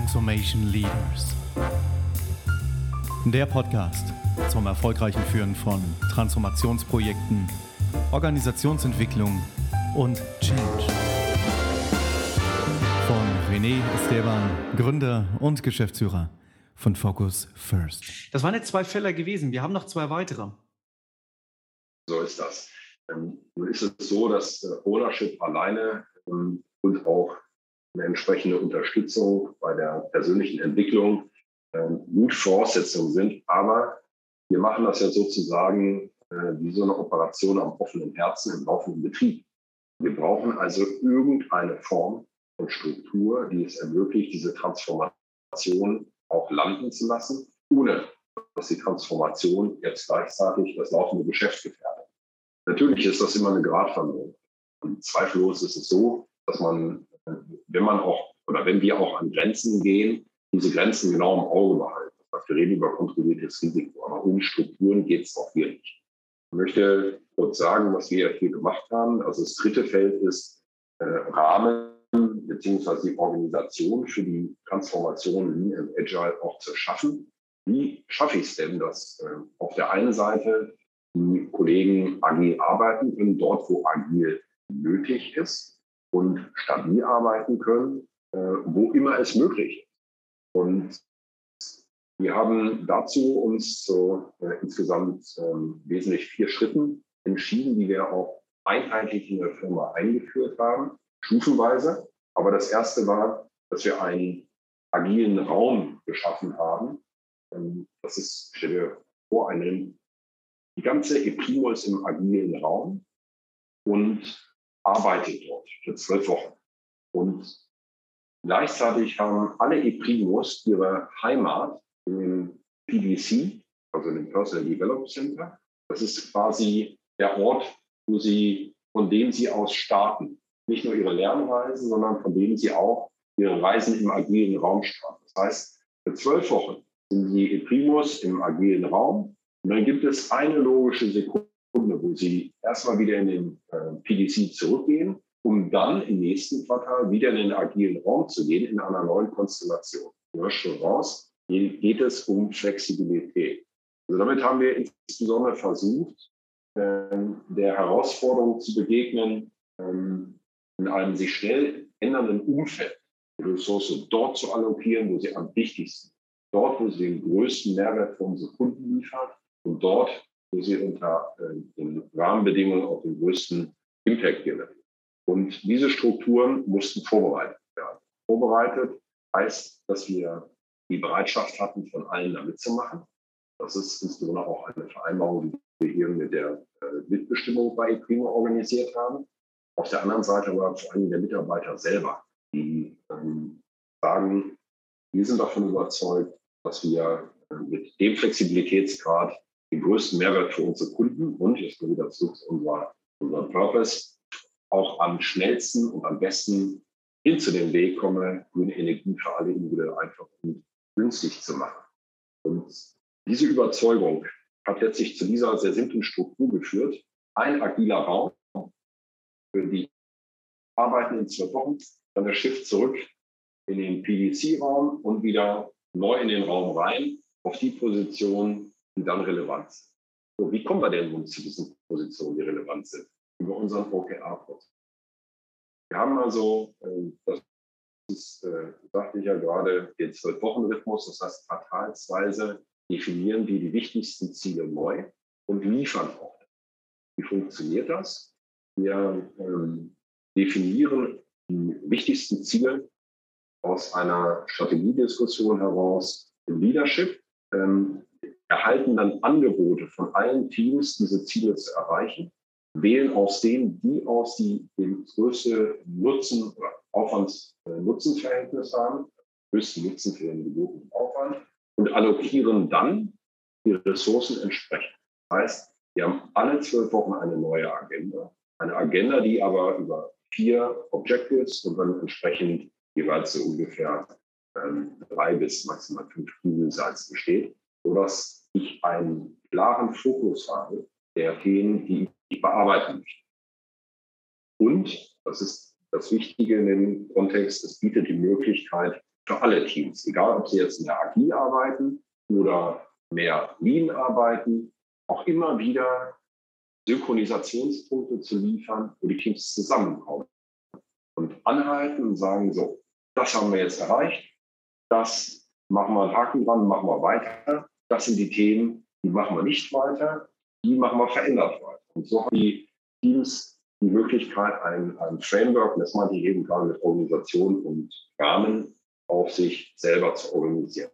Transformation Leaders. Der Podcast zum erfolgreichen Führen von Transformationsprojekten, Organisationsentwicklung und Change. Von René Esteban, Gründer und Geschäftsführer von Focus First. Das waren jetzt zwei Fälle gewesen. Wir haben noch zwei weitere. So ist das. Ähm, nun ist es so, dass äh, Ownership alleine ähm, und auch eine entsprechende Unterstützung bei der persönlichen Entwicklung ähm, gut Voraussetzungen sind. Aber wir machen das ja sozusagen äh, wie so eine Operation am offenen Herzen im laufenden Betrieb. Wir brauchen also irgendeine Form und Struktur, die es ermöglicht, diese Transformation auch landen zu lassen, ohne dass die Transformation jetzt gleichzeitig das laufende Geschäft gefährdet. Natürlich ist das immer eine Gratwanderung. Und zweifellos ist es so, dass man wenn man auch oder wenn wir auch an Grenzen gehen, diese Grenzen genau im Auge behalten. Das wir reden über kontrolliertes Risiko, aber um Strukturen geht es auch hier nicht. Ich möchte kurz sagen, was wir hier gemacht haben. Also das dritte Feld ist äh, Rahmen beziehungsweise die Organisation für die Transformation Lean Agile auch zu schaffen. Wie schaffe ich es denn, dass äh, auf der einen Seite die Kollegen agil arbeiten können, dort wo agil nötig ist, und stabil arbeiten können, äh, wo immer es möglich ist. Und wir haben dazu uns so äh, insgesamt ähm, wesentlich vier Schritten entschieden, die wir auch einheitlich in der Firma eingeführt haben, stufenweise. Aber das erste war, dass wir einen agilen Raum geschaffen haben. Ähm, das ist, stell dir vor, eine, die ganze Eprimo ist im agilen Raum und arbeitet dort für zwölf Wochen. Und gleichzeitig haben alle E-Primos ihre Heimat im PDC, also im Personal Development Center. Das ist quasi der Ort, wo sie, von dem sie aus starten. Nicht nur ihre Lernreisen, sondern von dem sie auch ihre Reisen im agilen Raum starten. Das heißt, für zwölf Wochen sind die E-Primos im agilen Raum. Und dann gibt es eine logische Sekunde, wo sie erstmal wieder in den äh, PDC zurückgehen, um dann im nächsten Quartal wieder in den agilen Raum zu gehen, in einer neuen Konstellation. Raus, hier geht es um Flexibilität. Also damit haben wir insbesondere versucht, ähm, der Herausforderung zu begegnen, ähm, in einem sich schnell ändernden Umfeld die Ressource dort zu allokieren, wo sie am wichtigsten, dort, wo sie den größten Mehrwert für unsere Kunden liefert und dort, wo sie unter äh, den Rahmenbedingungen auch den größten Impact generieren. Und diese Strukturen mussten vorbereitet werden. Vorbereitet heißt, dass wir die Bereitschaft hatten, von allen da mitzumachen. Das ist insbesondere auch eine Vereinbarung, die wir hier mit der äh, Mitbestimmung bei Eprimo organisiert haben. Auf der anderen Seite aber vor allem der Mitarbeiter selber, die ähm, sagen, wir sind davon überzeugt, dass wir äh, mit dem Flexibilitätsgrad den größten Mehrwert für unsere Kunden und, jetzt kommen wir wieder zurück zu unserem Purpose, auch am schnellsten und am besten hin zu dem Weg komme, grüne Energie für alle individuell einfach und günstig zu machen. Und diese Überzeugung hat letztlich zu dieser sehr simplen Struktur geführt. Ein agiler Raum für die Arbeiten in zwei Wochen, dann der Schiff zurück in den PDC-Raum und wieder neu in den Raum rein, auf die Position, die dann relevant sind. So, wie kommen wir denn nun zu diesen Positionen, die relevant sind? Über unseren OKR-Prozess. Wir haben also, äh, das ist, äh, sagte ich ja gerade, den Zwölf-Wochen-Rhythmus, das heißt quartalsweise definieren wir die wichtigsten Ziele neu und liefern auch. Wie funktioniert das? Wir ähm, definieren die wichtigsten Ziele aus einer Strategiediskussion heraus im Leadership. Ähm, erhalten dann Angebote von allen Teams, diese Ziele zu erreichen, wählen aus denen die aus, die den größten Nutzen oder Aufwands-Nutzen-Verhältnis haben, höchsten Nutzen für den gebotenen Aufwand und allokieren dann die Ressourcen entsprechend. Das heißt, wir haben alle zwölf Wochen eine neue Agenda. Eine Agenda, die aber über vier Objectives und dann entsprechend jeweils so ungefähr ähm, drei bis maximal fünf Kugelsalz besteht, sodass ich einen klaren Fokus habe der Themen, die ich bearbeiten möchte. Und, das ist das Wichtige in dem Kontext, es bietet die Möglichkeit, für alle Teams, egal ob sie jetzt in der Agil arbeiten oder mehr Lean arbeiten, auch immer wieder Synchronisationspunkte zu liefern, wo die Teams zusammenkommen und anhalten und sagen, so, das haben wir jetzt erreicht, das machen wir einen Haken dran, machen wir weiter, das sind die Themen, die machen wir nicht weiter, die machen wir verändert weiter. Und so haben die Teams die Möglichkeit, ein, ein Framework, das meinte ich eben gerade mit Organisation und Rahmen, auf sich selber zu organisieren.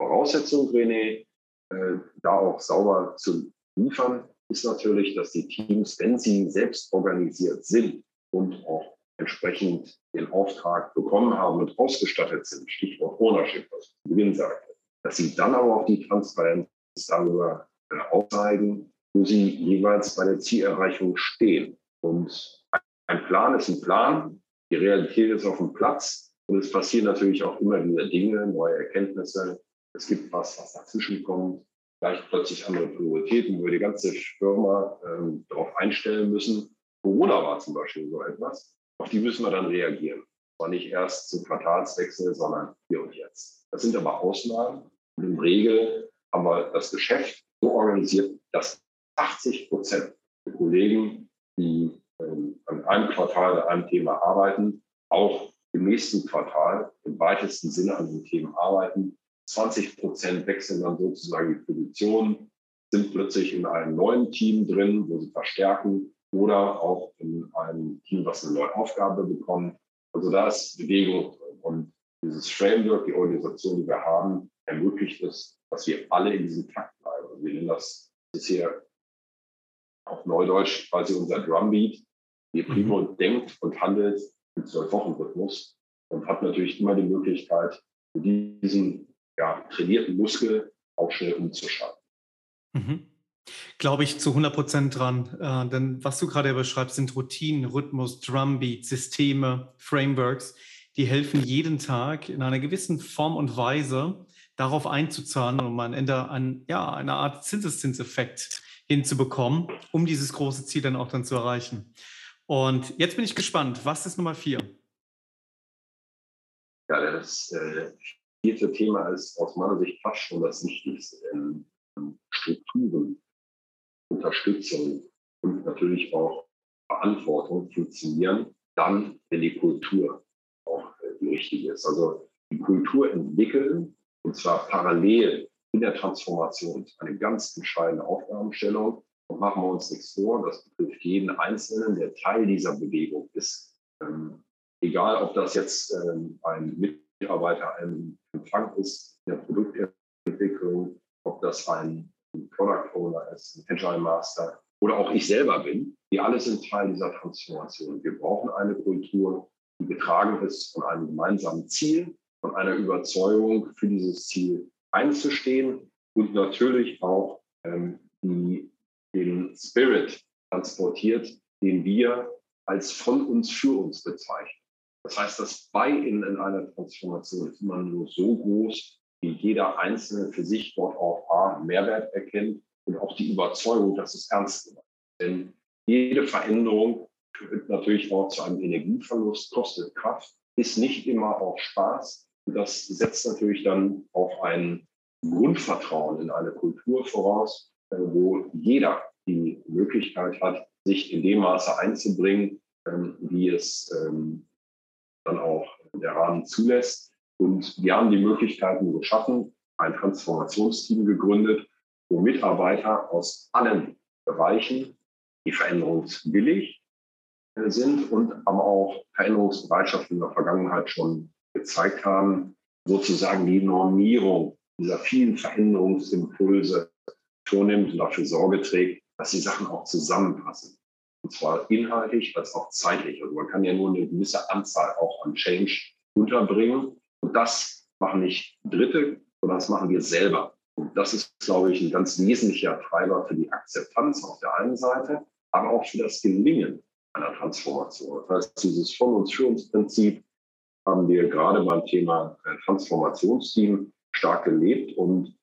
Voraussetzung, René, äh, da auch sauber zu liefern, ist natürlich, dass die Teams, wenn sie selbst organisiert sind und auch entsprechend den Auftrag bekommen haben und ausgestattet sind, Stichwort Ownership, was Gewinn sagte, dass sie dann aber auch die Transparenz darüber äh, aufzeigen, wo sie jeweils bei der Zielerreichung stehen. Und ein Plan ist ein Plan, die Realität ist auf dem Platz und es passieren natürlich auch immer wieder Dinge, neue Erkenntnisse. Es gibt was, was dazwischen kommt, vielleicht plötzlich andere Prioritäten, wo wir die ganze Firma ähm, darauf einstellen müssen. Corona war zum Beispiel so etwas. Auf die müssen wir dann reagieren. Zwar nicht erst zum Quartalswechsel, sondern hier und jetzt. Das sind aber Ausnahmen. Und im Regel haben wir das Geschäft so organisiert, dass 80 Prozent der Kollegen, die ähm, an einem Quartal, an einem Thema arbeiten, auch im nächsten Quartal im weitesten Sinne an den Themen arbeiten. 20 Prozent wechseln dann sozusagen die Position, sind plötzlich in einem neuen Team drin, wo sie verstärken oder auch in einem Team, was eine neue Aufgabe bekommt. Also da ist Bewegung drin. Und dieses Framework, die Organisation, die wir haben, ermöglicht es, dass wir alle in diesem Takt bleiben. Wir nennen das bisher auf Neudeutsch quasi unser Drumbeat. Wir Primo mhm. denkt und handelt im Zwölf-Wochen-Rhythmus und hat natürlich immer die Möglichkeit, diesen ja, trainierten Muskel auch schnell umzuschalten. Mhm. Glaube ich zu 100 Prozent dran. Äh, denn was du gerade beschreibst, sind Routinen, Rhythmus, Drumbeat, Systeme, Frameworks, die helfen jeden Tag in einer gewissen Form und Weise darauf einzuzahlen, um am Ende ein, ja, eine Art Zinseszinseffekt hinzubekommen, um dieses große Ziel dann auch dann zu erreichen. Und jetzt bin ich gespannt, was ist Nummer vier? Ja, das äh, vierte Thema ist aus meiner Sicht fast schon das Wichtigste. Denn Strukturen, Unterstützung und natürlich auch Verantwortung funktionieren, dann, wenn die Kultur richtige ist. Also die Kultur entwickeln und zwar parallel in der Transformation eine ganz entscheidende Aufgabenstellung. Und machen wir uns nichts vor, das betrifft jeden Einzelnen, der Teil dieser Bewegung ist. Ähm, egal, ob das jetzt ähm, ein Mitarbeiter im Empfang ist, in der Produktentwicklung, ob das ein Product Owner ist, ein Agile Master oder auch ich selber bin, die alle sind Teil dieser Transformation. Wir brauchen eine Kultur, die getragen ist von einem gemeinsamen Ziel, von einer Überzeugung für dieses Ziel einzustehen und natürlich auch ähm, die, den Spirit transportiert, den wir als von uns für uns bezeichnen. Das heißt, das Buy-in in einer Transformation ist immer nur so groß, wie jeder Einzelne für sich dort auch A, Mehrwert erkennt und auch die Überzeugung, dass es ernst ist. Denn jede Veränderung führt natürlich auch zu einem Energieverlust, kostet Kraft, ist nicht immer auch Spaß. Und das setzt natürlich dann auch ein Grundvertrauen in eine Kultur voraus, äh, wo jeder die Möglichkeit hat, sich in dem Maße einzubringen, ähm, wie es ähm, dann auch der Rahmen zulässt. Und wir haben die Möglichkeiten geschaffen, ein Transformationsteam gegründet, wo Mitarbeiter aus allen Bereichen, die veränderungswillig sind und aber auch Veränderungsbereitschaft in der Vergangenheit schon gezeigt haben, sozusagen die Normierung dieser vielen Veränderungsimpulse vornimmt und dafür Sorge trägt, dass die Sachen auch zusammenpassen. Und zwar inhaltlich als auch zeitlich. Also man kann ja nur eine gewisse Anzahl auch an Change unterbringen. Und das machen nicht Dritte, sondern das machen wir selber. Und das ist, glaube ich, ein ganz wesentlicher Treiber für die Akzeptanz auf der einen Seite, aber auch für das Gelingen einer Transformation. Das heißt, dieses Von- uns für uns Prinzip haben wir gerade beim Thema äh, Transformationsteam stark gelebt. Und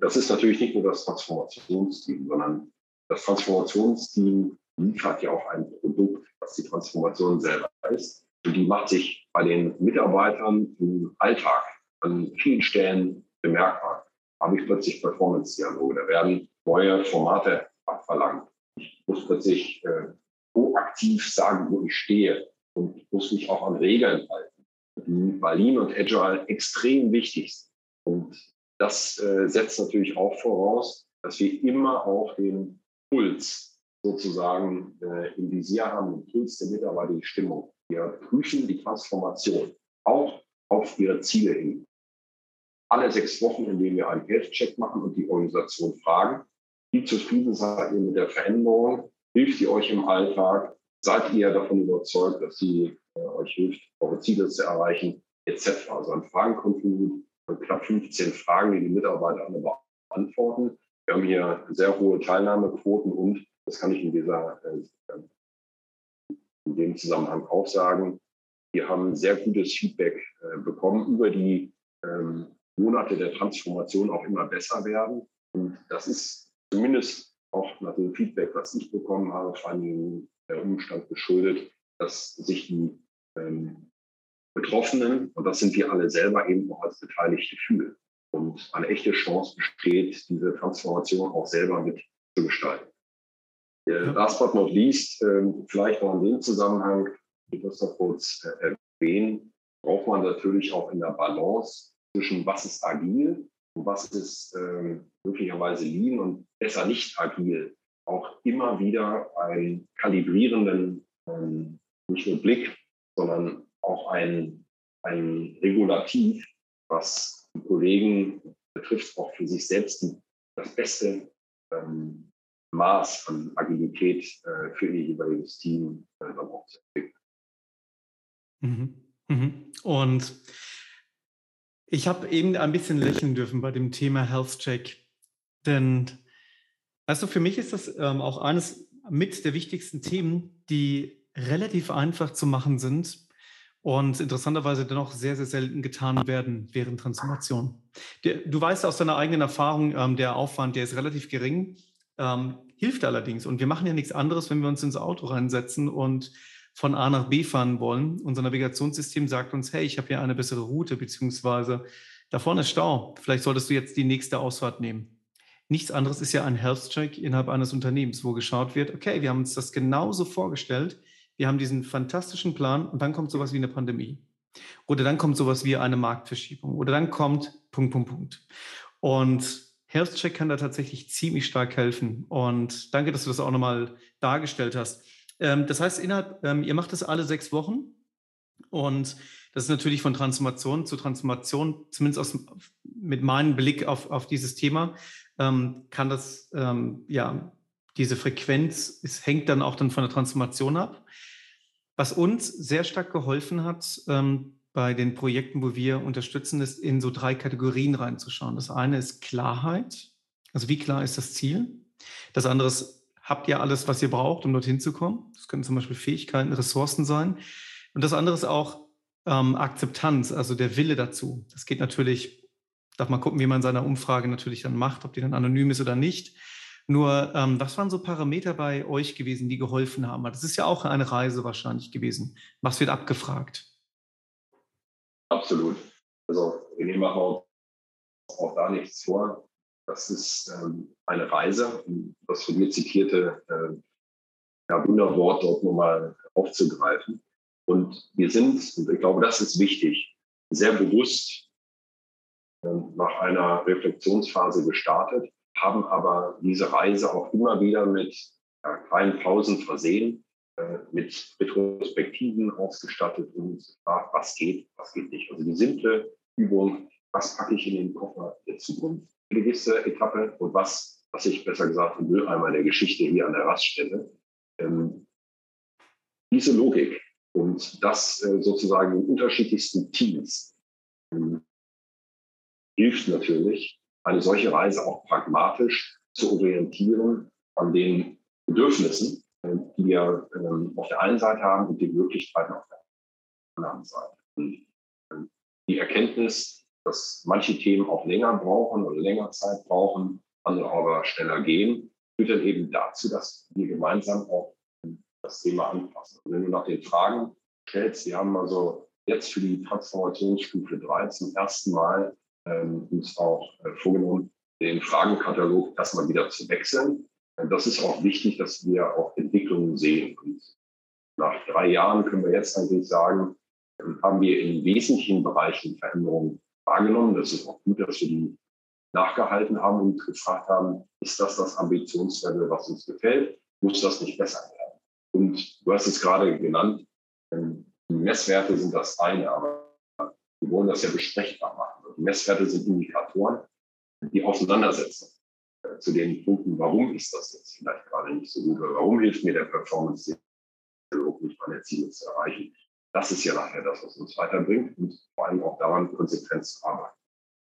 das ist natürlich nicht nur das Transformationsteam, sondern das Transformationsteam liefert ja auch ein Produkt, was die Transformation selber ist. Und die macht sich bei den Mitarbeitern im Alltag an vielen Stellen bemerkbar. Habe ich plötzlich Performance-Dialoge, da werden neue Formate abverlangt. Ich muss plötzlich äh, proaktiv sagen, wo ich stehe und muss mich auch an Regeln halten, die bei und Agile extrem wichtig sind. Und das äh, setzt natürlich auch voraus, dass wir immer auch den Puls sozusagen äh, im Visier haben, den Puls der Mitarbeiter, die Stimmung. Wir prüfen die Transformation auch auf ihre Ziele hin. Alle sechs Wochen, indem wir einen Health-Check machen und die Organisation fragen, wie zufrieden seid ihr mit der Veränderung? Hilft ihr euch im Alltag? Seid ihr davon überzeugt, dass sie äh, euch hilft, eure Ziele zu erreichen, etc. Also ein Fragenkontinuum von knapp 15 Fragen, die die Mitarbeiter alle beantworten. Wir haben hier sehr hohe Teilnahmequoten und, das kann ich in, dieser, äh, in dem Zusammenhang auch sagen, wir haben sehr gutes Feedback äh, bekommen über die ähm, Monate der Transformation auch immer besser werden. Und das ist zumindest auch nach dem Feedback, was ich bekommen habe, vor allem der Umstand geschuldet, dass sich die ähm, Betroffenen, und das sind wir alle selber eben auch als Beteiligte fühlen. Und eine echte Chance besteht, diese Transformation auch selber mit zu gestalten. Ja. Last but not least, äh, vielleicht noch in dem Zusammenhang, ich muss noch kurz äh, erwähnen, braucht man natürlich auch in der Balance zwischen was ist agil und was ist äh, möglicherweise lean und besser nicht agil, auch immer wieder einen kalibrierenden, ähm, nicht nur Blick, sondern auch ein, ein Regulativ, was die Kollegen betrifft, auch für sich selbst das beste ähm, Maß an Agilität äh, für ihr jeweiliges Team äh, auch zu entwickeln. Mhm. Mhm. Und ich habe eben ein bisschen lächeln dürfen bei dem Thema Health Check, denn also für mich ist das ähm, auch eines mit der wichtigsten Themen, die relativ einfach zu machen sind, und interessanterweise dennoch sehr, sehr selten getan werden während Transformation. du weißt aus deiner eigenen Erfahrung, ähm, der Aufwand, der ist relativ gering, ähm, hilft allerdings. Und wir machen ja nichts anderes, wenn wir uns ins Auto reinsetzen und von A nach B fahren wollen. Unser Navigationssystem sagt uns, hey, ich habe hier eine bessere Route, beziehungsweise da vorne ist Stau. Vielleicht solltest du jetzt die nächste Ausfahrt nehmen. Nichts anderes ist ja ein Health-Check innerhalb eines Unternehmens, wo geschaut wird, okay, wir haben uns das genauso vorgestellt wir haben diesen fantastischen Plan und dann kommt sowas wie eine Pandemie. Oder dann kommt sowas wie eine Marktverschiebung. Oder dann kommt Punkt, Punkt, Punkt. Und HealthCheck kann da tatsächlich ziemlich stark helfen. Und danke, dass du das auch nochmal dargestellt hast. Ähm, das heißt, innerhalb, ähm, ihr macht das alle sechs Wochen. Und das ist natürlich von Transformation zu Transformation, zumindest aus, mit meinem Blick auf, auf dieses Thema, ähm, kann das, ähm, ja, diese Frequenz, es hängt dann auch dann von der Transformation ab. Was uns sehr stark geholfen hat ähm, bei den Projekten, wo wir unterstützen, ist in so drei Kategorien reinzuschauen. Das eine ist Klarheit, also wie klar ist das Ziel? Das andere ist, habt ihr alles, was ihr braucht, um dorthin zu kommen? Das können zum Beispiel Fähigkeiten, Ressourcen sein. Und das andere ist auch ähm, Akzeptanz, also der Wille dazu. Das geht natürlich, darf man gucken, wie man seine Umfrage natürlich dann macht, ob die dann anonym ist oder nicht. Nur, ähm, was waren so Parameter bei euch gewesen, die geholfen haben? Das ist ja auch eine Reise wahrscheinlich gewesen. Was wird abgefragt? Absolut. Also wir machen auch, da nichts vor. Das ist ähm, eine Reise, das von mir zitierte äh, ja, Wunderwort dort nochmal aufzugreifen. Und wir sind, und ich glaube, das ist wichtig, sehr bewusst äh, nach einer Reflexionsphase gestartet haben aber diese Reise auch immer wieder mit ja, kleinen Pausen versehen, äh, mit Retrospektiven ausgestattet und gefragt, was geht, was geht nicht. Also die simple Übung, was packe ich in den Koffer der Zukunft, die nächste Etappe und was, was ich besser gesagt im Mülleimer der Geschichte hier an der Raststelle. Ähm, diese Logik und das äh, sozusagen in unterschiedlichsten Teams ähm, hilft natürlich, eine solche Reise auch pragmatisch zu orientieren an den Bedürfnissen, äh, die wir ähm, auf der einen Seite haben und die Möglichkeiten auf der anderen Seite. Ähm, die Erkenntnis, dass manche Themen auch länger brauchen oder länger Zeit brauchen, andere aber schneller gehen, führt dann eben dazu, dass wir gemeinsam auch das Thema anpassen. Und wenn du nach den Fragen stellst, wir haben also jetzt für die Transformationsstufe 3 zum ersten Mal ähm, uns auch äh, vorgenommen, den Fragenkatalog erstmal wieder zu wechseln. Und das ist auch wichtig, dass wir auch Entwicklungen sehen. Und nach drei Jahren können wir jetzt eigentlich sagen, ähm, haben wir in wesentlichen Bereichen Veränderungen wahrgenommen. Das ist auch gut, dass wir die nachgehalten haben und gefragt haben, ist das das Ambitionslevel, was uns gefällt? Muss das nicht besser werden? Und du hast es gerade genannt, ähm, die Messwerte sind das eine, aber wir wollen das ja besprechbar machen. Die Messwerte sind Indikatoren, die Auseinandersetzung äh, zu den Punkten, warum ist das jetzt vielleicht gerade nicht so gut oder warum hilft mir der Performance nicht meine Ziele zu erreichen. Das ist ja nachher das, was uns weiterbringt und vor allem auch daran konsequent zu arbeiten.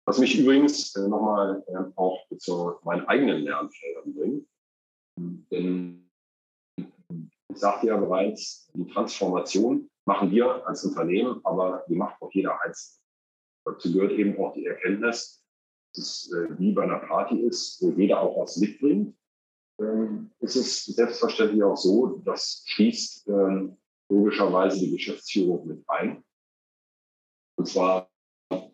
Was mich übrigens äh, nochmal äh, auch zu meinen eigenen Lernfeldern bringt. Denn ich sagte ja bereits, die Transformation machen wir als Unternehmen, aber die macht auch jeder Einzelne. Dazu gehört eben auch die Erkenntnis, dass es äh, wie bei einer Party ist, wo jeder auch was mitbringt. Ähm, ist es selbstverständlich auch so, das schließt ähm, logischerweise die Geschäftsführung mit ein. Und zwar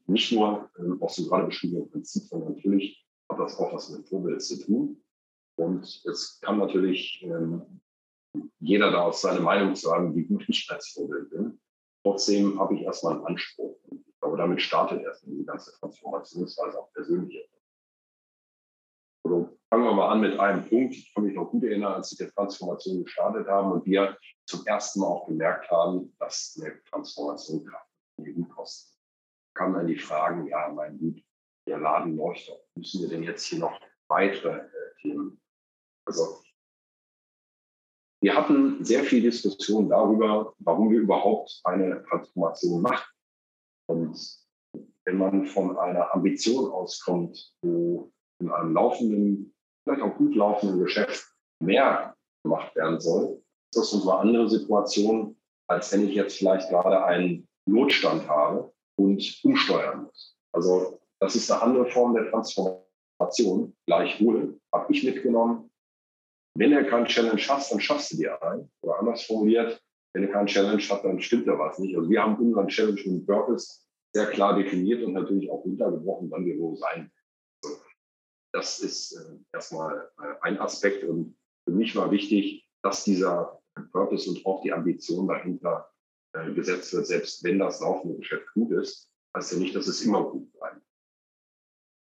nicht nur ähm, aus dem gerade beschriebenen Prinzip, sondern natürlich hat das auch was mit Vorbild zu tun. Und es kann natürlich jeder daraus seine Meinung zu haben, wie gut ich als Vorbild bin. Trotzdem habe ich erstmal einen Anspruch. Und ich glaube, damit startet erstmal die ganze Transformationsweise auch persönlich. Also fangen wir mal an mit einem Punkt. Ich kann mich noch gut erinnern, als wir die Transformation gestartet haben und wir zum ersten Mal auch gemerkt haben, dass eine Transformation Kraft gut kostet. Da kamen dann die Fragen, ja, mein Gut, der Laden doch. Müssen wir denn jetzt hier noch weitere äh, Themen? Also wir hatten sehr viel Diskussion darüber, warum wir überhaupt eine Transformation machen. Und wenn man von einer Ambition auskommt, wo in einem laufenden, vielleicht auch gut laufenden Geschäft mehr gemacht werden soll, ist das eine andere Situation, als wenn ich jetzt vielleicht gerade einen Notstand habe und umsteuern muss. Also das ist eine andere Form der Transformation. Gleichwohl habe ich mitgenommen, wenn er keinen Challenge hat, dann schaffst du dir einen. Oder anders formuliert, wenn er keinen Challenge hat, dann stimmt da was nicht. Also wir haben unseren Challenge und Purpose sehr klar definiert und natürlich auch runtergebrochen, wann wir wo sein. Das ist äh, erstmal äh, ein Aspekt und für mich war wichtig, dass dieser Purpose und auch die Ambition dahinter äh, gesetzt wird, selbst wenn das laufende Geschäft gut ist, heißt ja nicht, dass es immer gut bleibt.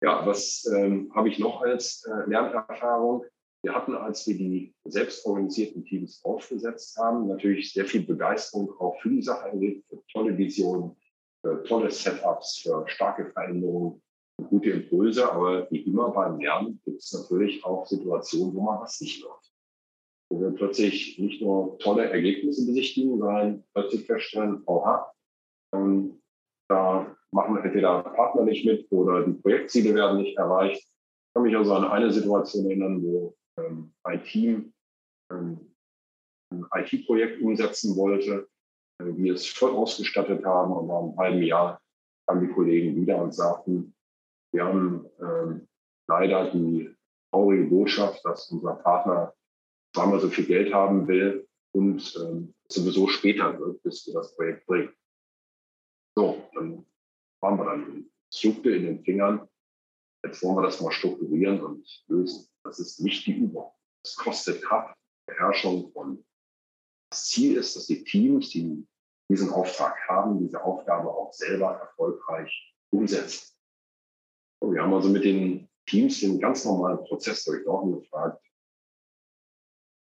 Ja, was ähm, habe ich noch als äh, Lernerfahrung? Wir hatten, als wir die selbstorganisierten Teams aufgesetzt haben, natürlich sehr viel Begeisterung auch für die Sache erlebt, für tolle Visionen, für tolle Setups, für starke Veränderungen, gute Impulse. Aber wie immer beim Lernen gibt es natürlich auch Situationen, wo man was nicht läuft. Wo wir plötzlich nicht nur tolle Ergebnisse besichtigen, sondern plötzlich feststellen, oha, ähm, da machen entweder Partner nicht mit oder die Projektziele werden nicht erreicht. Ich kann mich also an eine Situation erinnern, wo ähm, ein ähm, IT-Projekt umsetzen wollte, äh, wir es voll ausgestattet haben und nach einem halben Jahr kamen die Kollegen wieder und sagten, wir haben ähm, leider die traurige Botschaft, dass unser Partner zweimal so viel Geld haben will und ähm, sowieso später wird, bis wir das Projekt bringen. So, dann waren wir dann, es in den Fingern Jetzt wollen wir das mal strukturieren und lösen. Das ist nicht die Übung. Es kostet Kraft, Beherrschung und das Ziel ist, dass die Teams, die diesen Auftrag haben, diese Aufgabe auch selber erfolgreich umsetzen. Und wir haben also mit den Teams den ganz normalen Prozess durchlaufen gefragt,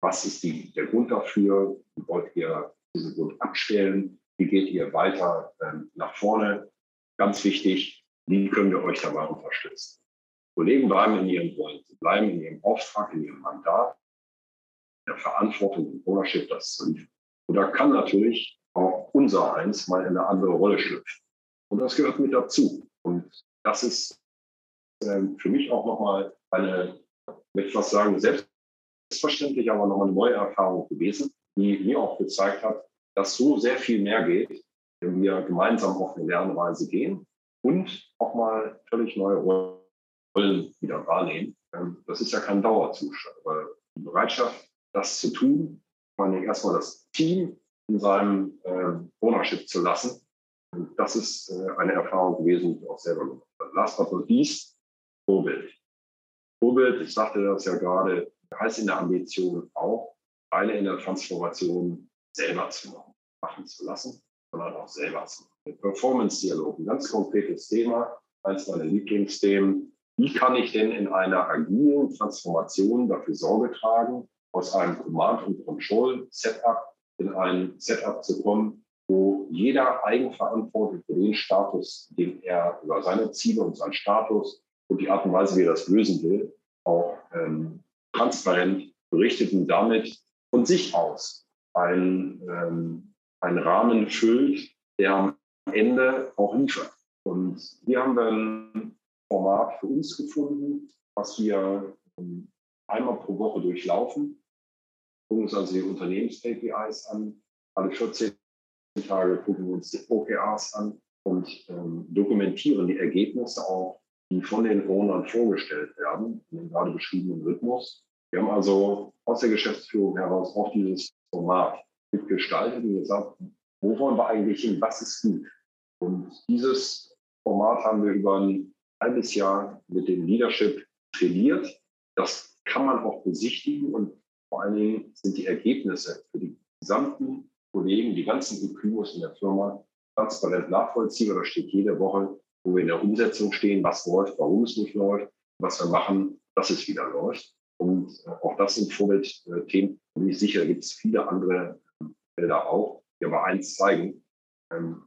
was ist die, der Grund dafür? Wie wollt ihr diesen Grund abstellen? Wie geht ihr weiter ähm, nach vorne? Ganz wichtig, wie können wir euch dabei unterstützen? Kollegen bleiben in ihren Rollen, sie bleiben in ihrem Auftrag, in ihrem Mandat, der Verantwortung und Ownership, das zu liefern. Und da kann natürlich auch unser Eins mal in eine andere Rolle schlüpfen. Und das gehört mit dazu. Und das ist äh, für mich auch nochmal eine, ich was sagen, selbstverständlich, aber nochmal eine neue Erfahrung gewesen, die mir auch gezeigt hat, dass so sehr viel mehr geht, wenn wir gemeinsam auf eine Lernreise gehen und auch mal völlig neue Rollen Rollen wieder wahrnehmen. Ähm, das ist ja kein Dauerzustand, aber die Bereitschaft, das zu tun, vor allem erstmal das Team in seinem äh, Ownership zu lassen Das ist äh, eine Erfahrung gewesen, die ich auch selber gemacht habe. Last but not least, Vorbild. Vorbild, ich sagte das ja gerade, heißt in der Ambition auch, eine in der Transformation selber zu machen, machen zu lassen, sondern auch selber zu machen. Performance-Dialog, ein ganz konkretes Thema, eines meiner Lieblingsthemen. Wie kann ich denn in einer agilen Transformation dafür Sorge tragen, aus einem Command- und Control-Setup in ein Setup zu kommen, wo jeder eigenverantwortlich für den Status, den er über seine Ziele und seinen Status und die Art und Weise, wie er das lösen will, auch ähm, transparent berichtet und damit von sich aus ein, ähm, einen Rahmen füllt, der am Ende auch liefert. Und hier haben wir ein Format für uns gefunden, was wir ähm, einmal pro Woche durchlaufen, gucken uns also die Unternehmens-KPIs an, alle 14 Tage gucken wir uns die OKRs an und ähm, dokumentieren die Ergebnisse auch, die von den Ownern vorgestellt werden, in dem gerade beschriebenen Rhythmus. Wir haben also aus der Geschäftsführung heraus auch dieses Format mitgestaltet und gesagt, wo wollen wir eigentlich hin, was ist gut? Und dieses Format haben wir über ein halbes Jahr mit dem Leadership trainiert. Das kann man auch besichtigen und vor allen Dingen sind die Ergebnisse für die gesamten Kollegen, die ganzen EQs in der Firma transparent nachvollziehbar. Da steht jede Woche, wo wir in der Umsetzung stehen, was läuft, warum es nicht läuft, was wir machen, dass es wieder läuft. Und äh, auch das sind Vorbildthemen. Bin ich sicher, gibt es viele andere Felder auch, die aber eins zeigen. Ähm,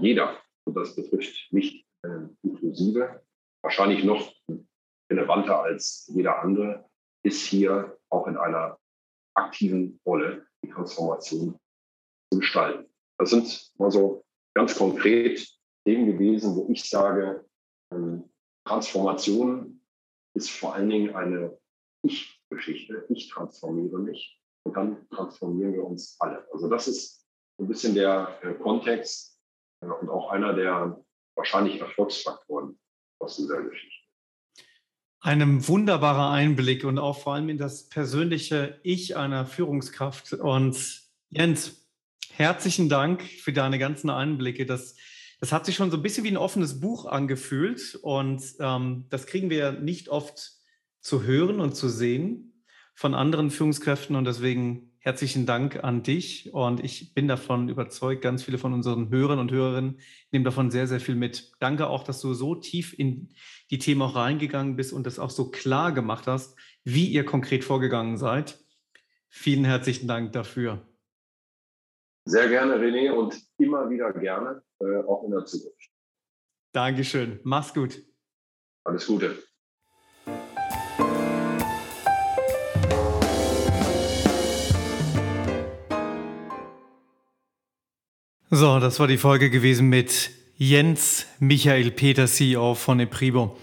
jeder, und das betrifft mich äh, inklusive, wahrscheinlich noch relevanter als jeder andere, ist hier auch in einer aktiven Rolle die Transformation zu gestalten. Das sind mal so ganz konkret Themen gewesen, wo ich sage, ähm, Transformation ist vor allen Dingen eine Ich-Geschichte. Ich transformiere mich und dann transformieren wir uns alle. Also das ist ein bisschen der äh, Kontext äh, und auch einer der wahrscheinlich Erfolgsfaktoren aus dieser Geschichte einem wunderbarer Einblick und auch vor allem in das persönliche Ich einer Führungskraft. Und Jens, herzlichen Dank für deine ganzen Einblicke. Das, das hat sich schon so ein bisschen wie ein offenes Buch angefühlt und ähm, das kriegen wir nicht oft zu hören und zu sehen von anderen Führungskräften und deswegen herzlichen Dank an dich und ich bin davon überzeugt, ganz viele von unseren Hörern und Hörerinnen nehmen davon sehr, sehr viel mit. Danke auch, dass du so tief in die Themen auch reingegangen bist und das auch so klar gemacht hast, wie ihr konkret vorgegangen seid. Vielen herzlichen Dank dafür. Sehr gerne, René, und immer wieder gerne, äh, auch in der Zukunft. Dankeschön. Mach's gut. Alles Gute. So, das war die Folge gewesen mit Jens Michael Peter, CEO von Epribo.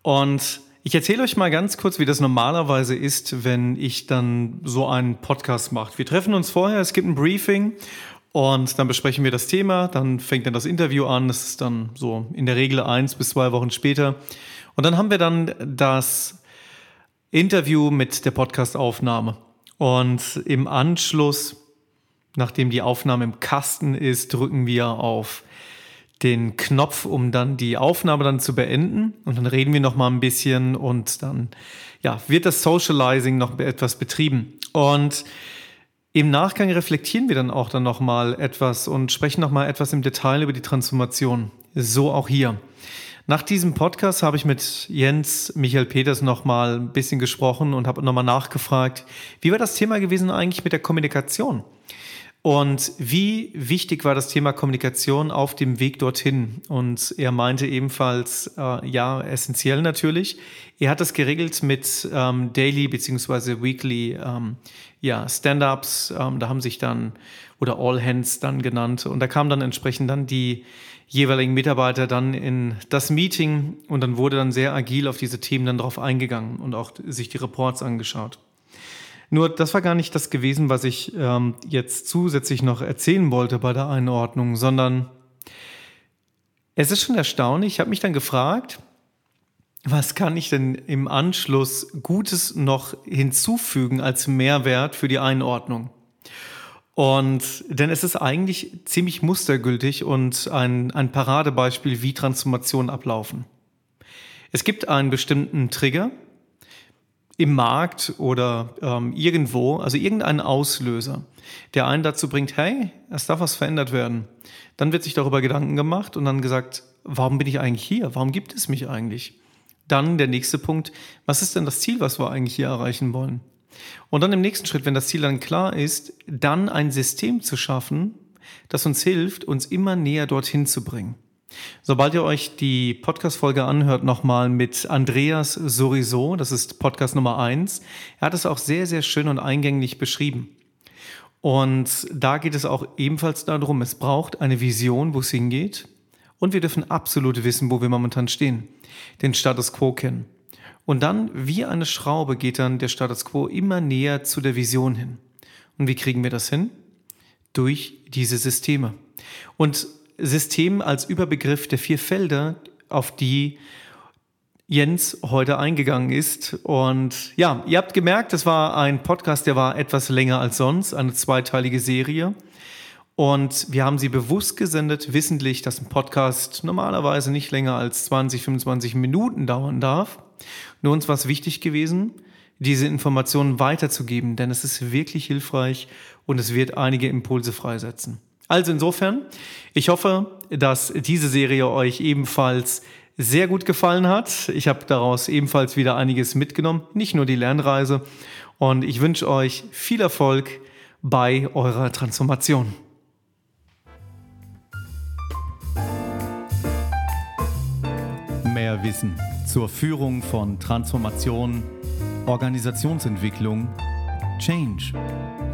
Und ich erzähle euch mal ganz kurz, wie das normalerweise ist, wenn ich dann so einen Podcast mache. Wir treffen uns vorher, es gibt ein Briefing und dann besprechen wir das Thema, dann fängt dann das Interview an, das ist dann so in der Regel eins bis zwei Wochen später. Und dann haben wir dann das Interview mit der Podcastaufnahme. Und im Anschluss Nachdem die Aufnahme im Kasten ist, drücken wir auf den Knopf, um dann die Aufnahme dann zu beenden. Und dann reden wir noch mal ein bisschen und dann ja, wird das Socializing noch etwas betrieben. Und im Nachgang reflektieren wir dann auch dann noch mal etwas und sprechen noch mal etwas im Detail über die Transformation. So auch hier. Nach diesem Podcast habe ich mit Jens Michael Peters noch mal ein bisschen gesprochen und habe noch mal nachgefragt, wie war das Thema gewesen eigentlich mit der Kommunikation? Und wie wichtig war das Thema Kommunikation auf dem Weg dorthin? Und er meinte ebenfalls, äh, ja, essentiell natürlich. Er hat das geregelt mit ähm, Daily beziehungsweise Weekly ähm, ja, Stand-ups. Ähm, da haben sich dann, oder All Hands dann genannt. Und da kamen dann entsprechend dann die jeweiligen Mitarbeiter dann in das Meeting und dann wurde dann sehr agil auf diese Themen dann drauf eingegangen und auch sich die Reports angeschaut. Nur das war gar nicht das gewesen, was ich ähm, jetzt zusätzlich noch erzählen wollte bei der Einordnung, sondern es ist schon erstaunlich. Ich habe mich dann gefragt, was kann ich denn im Anschluss Gutes noch hinzufügen als Mehrwert für die Einordnung? Und denn es ist eigentlich ziemlich mustergültig und ein, ein Paradebeispiel, wie Transformationen ablaufen. Es gibt einen bestimmten Trigger im Markt oder ähm, irgendwo, also irgendeinen Auslöser, der einen dazu bringt, hey, es darf was verändert werden. Dann wird sich darüber Gedanken gemacht und dann gesagt, warum bin ich eigentlich hier? Warum gibt es mich eigentlich? Dann der nächste Punkt, was ist denn das Ziel, was wir eigentlich hier erreichen wollen? Und dann im nächsten Schritt, wenn das Ziel dann klar ist, dann ein System zu schaffen, das uns hilft, uns immer näher dorthin zu bringen. Sobald ihr euch die Podcast-Folge anhört, nochmal mit Andreas Soriso, das ist Podcast Nummer eins. er hat es auch sehr, sehr schön und eingängig beschrieben. Und da geht es auch ebenfalls darum, es braucht eine Vision, wo es hingeht. Und wir dürfen absolut wissen, wo wir momentan stehen. Den Status quo kennen. Und dann, wie eine Schraube, geht dann der Status quo immer näher zu der Vision hin. Und wie kriegen wir das hin? Durch diese Systeme. Und System als Überbegriff der vier Felder, auf die Jens heute eingegangen ist. Und ja, ihr habt gemerkt, das war ein Podcast, der war etwas länger als sonst, eine zweiteilige Serie. Und wir haben sie bewusst gesendet, wissentlich, dass ein Podcast normalerweise nicht länger als 20, 25 Minuten dauern darf. Nur uns war es wichtig gewesen, diese Informationen weiterzugeben, denn es ist wirklich hilfreich und es wird einige Impulse freisetzen. Also insofern, ich hoffe, dass diese Serie euch ebenfalls sehr gut gefallen hat. Ich habe daraus ebenfalls wieder einiges mitgenommen, nicht nur die Lernreise. Und ich wünsche euch viel Erfolg bei eurer Transformation. Mehr Wissen zur Führung von Transformation, Organisationsentwicklung, Change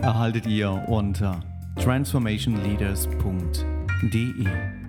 erhaltet ihr unter transformationleaders.de.